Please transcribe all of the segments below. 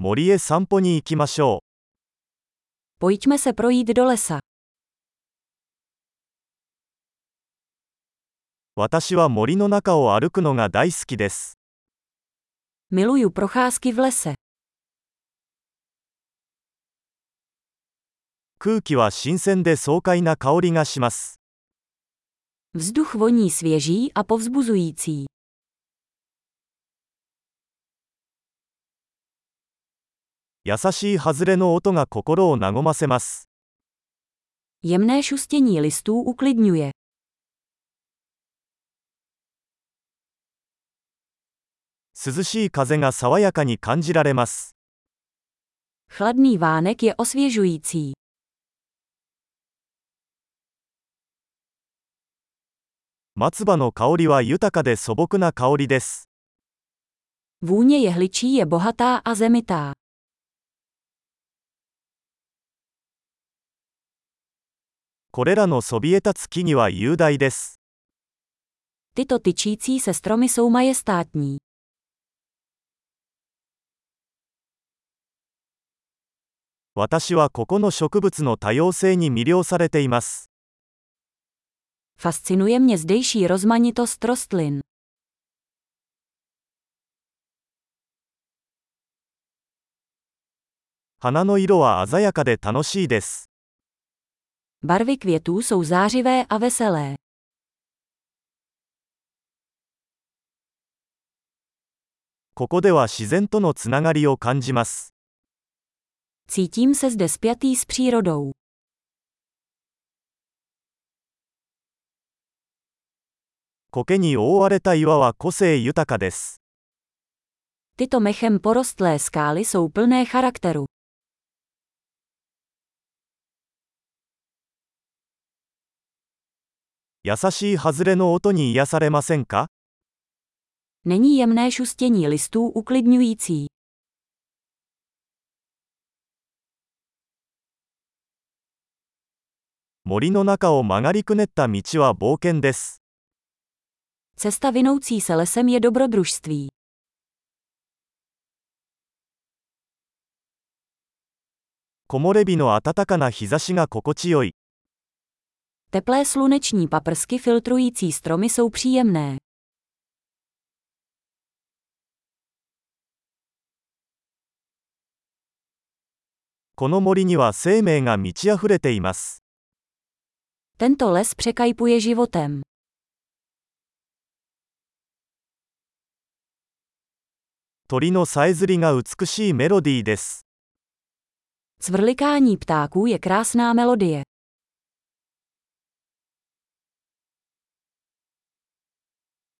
森へ散歩に行きましょ Pojďme se projít do lesa. う。私は森の中を歩くのが大好きです。Miluju procházky v lese. 空気は新鮮で爽快な香りがします。Vzduch voní svěží a povzbuzující. 優しい外れの音が心を和ませます。Jemné šustění listů uklidňuje. 涼しい風が爽やかに感じられます。Chladný vánek je osvěžující. 松葉の香りは豊かで素朴な香りです。Vůně jehličí je bohatá a zemitá. これらのそびえ立つ木々は雄大です。Tyto tyčící se stromy jsou majestátní. 私はここの植物の多様性に魅了されています。Fascinuje mě zdejší rozmanitost rostlin. 花の色は鮮やかで楽しいです。Barvy květů jsou zářivé a veselé. ここでは自然とのつながりを感じます。 Cítím se zde spjatý s přírodou. 苔に覆われた岩は個性豊かです。 Tyto mechem porostlé skály jsou plné charakteru. 優しい外れの音に癒されませんか Není jemné šustění listů uklidňující. 森の中を曲がりくねった道は冒険です。Cesta vinoucí se lesem je dobrodružství. 木漏れ日の暖かな日差しが心地よい。Teplé sluneční paprsky filtrující stromy jsou příjemné. この森には生命が満ち溢れています。 Tento les překajpuje životem. 鳥のさえずりが美しいメロディーです。 Cvrlikání ptáků je krásná melodie.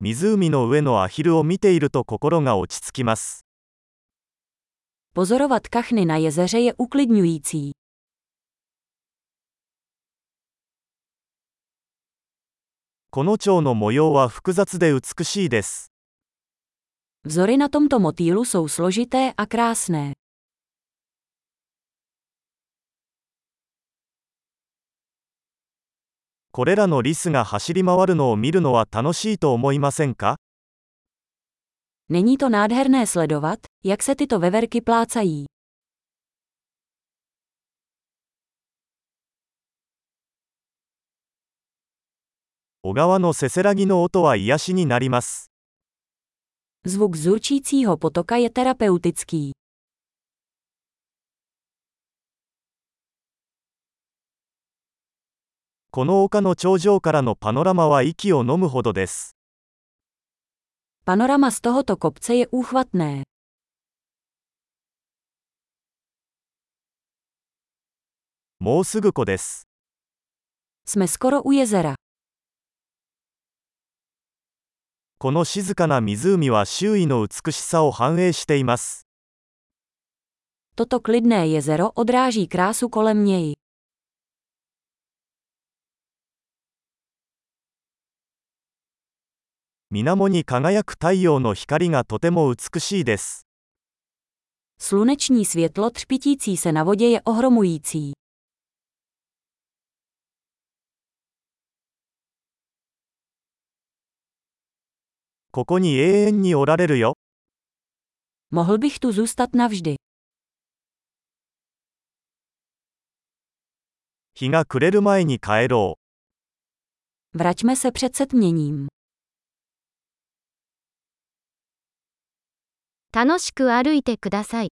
湖の上のアヒルを見ていると心が落ち着きます。Pozorovat kachny na jezeře je uklidňující. この蝶の模様は複雑で美しいです。Vzory na tomto motýlu jsou složité a krásné. これらのリスが走り回るのを見るのは楽しいと思いませんか Není to nádherné sledovat, jak se tyto veverky plácají. 小川のせせらぎの音は癒しになります。Zvuk zurčícího potoka je terapeutický. この丘の頂上からのパノラマは息を飲むほどです。Panorama z tohoto kopce je úchvatné. もうすぐ湖です。Jsme skoro u jezera. この静かな湖は周囲の美しさを反映しています。Toto klidné jezero odráží krásu kolem něj. 水面に輝く太陽の光がとても美しいです。Sluneční světlo třpitící se na vodě je ohromující. ここに永遠におられるよ。Mohl bych tu zůstat navždy. 日が暮れる前に帰ろう。Vraťme se před setměním. 楽しく歩いてください。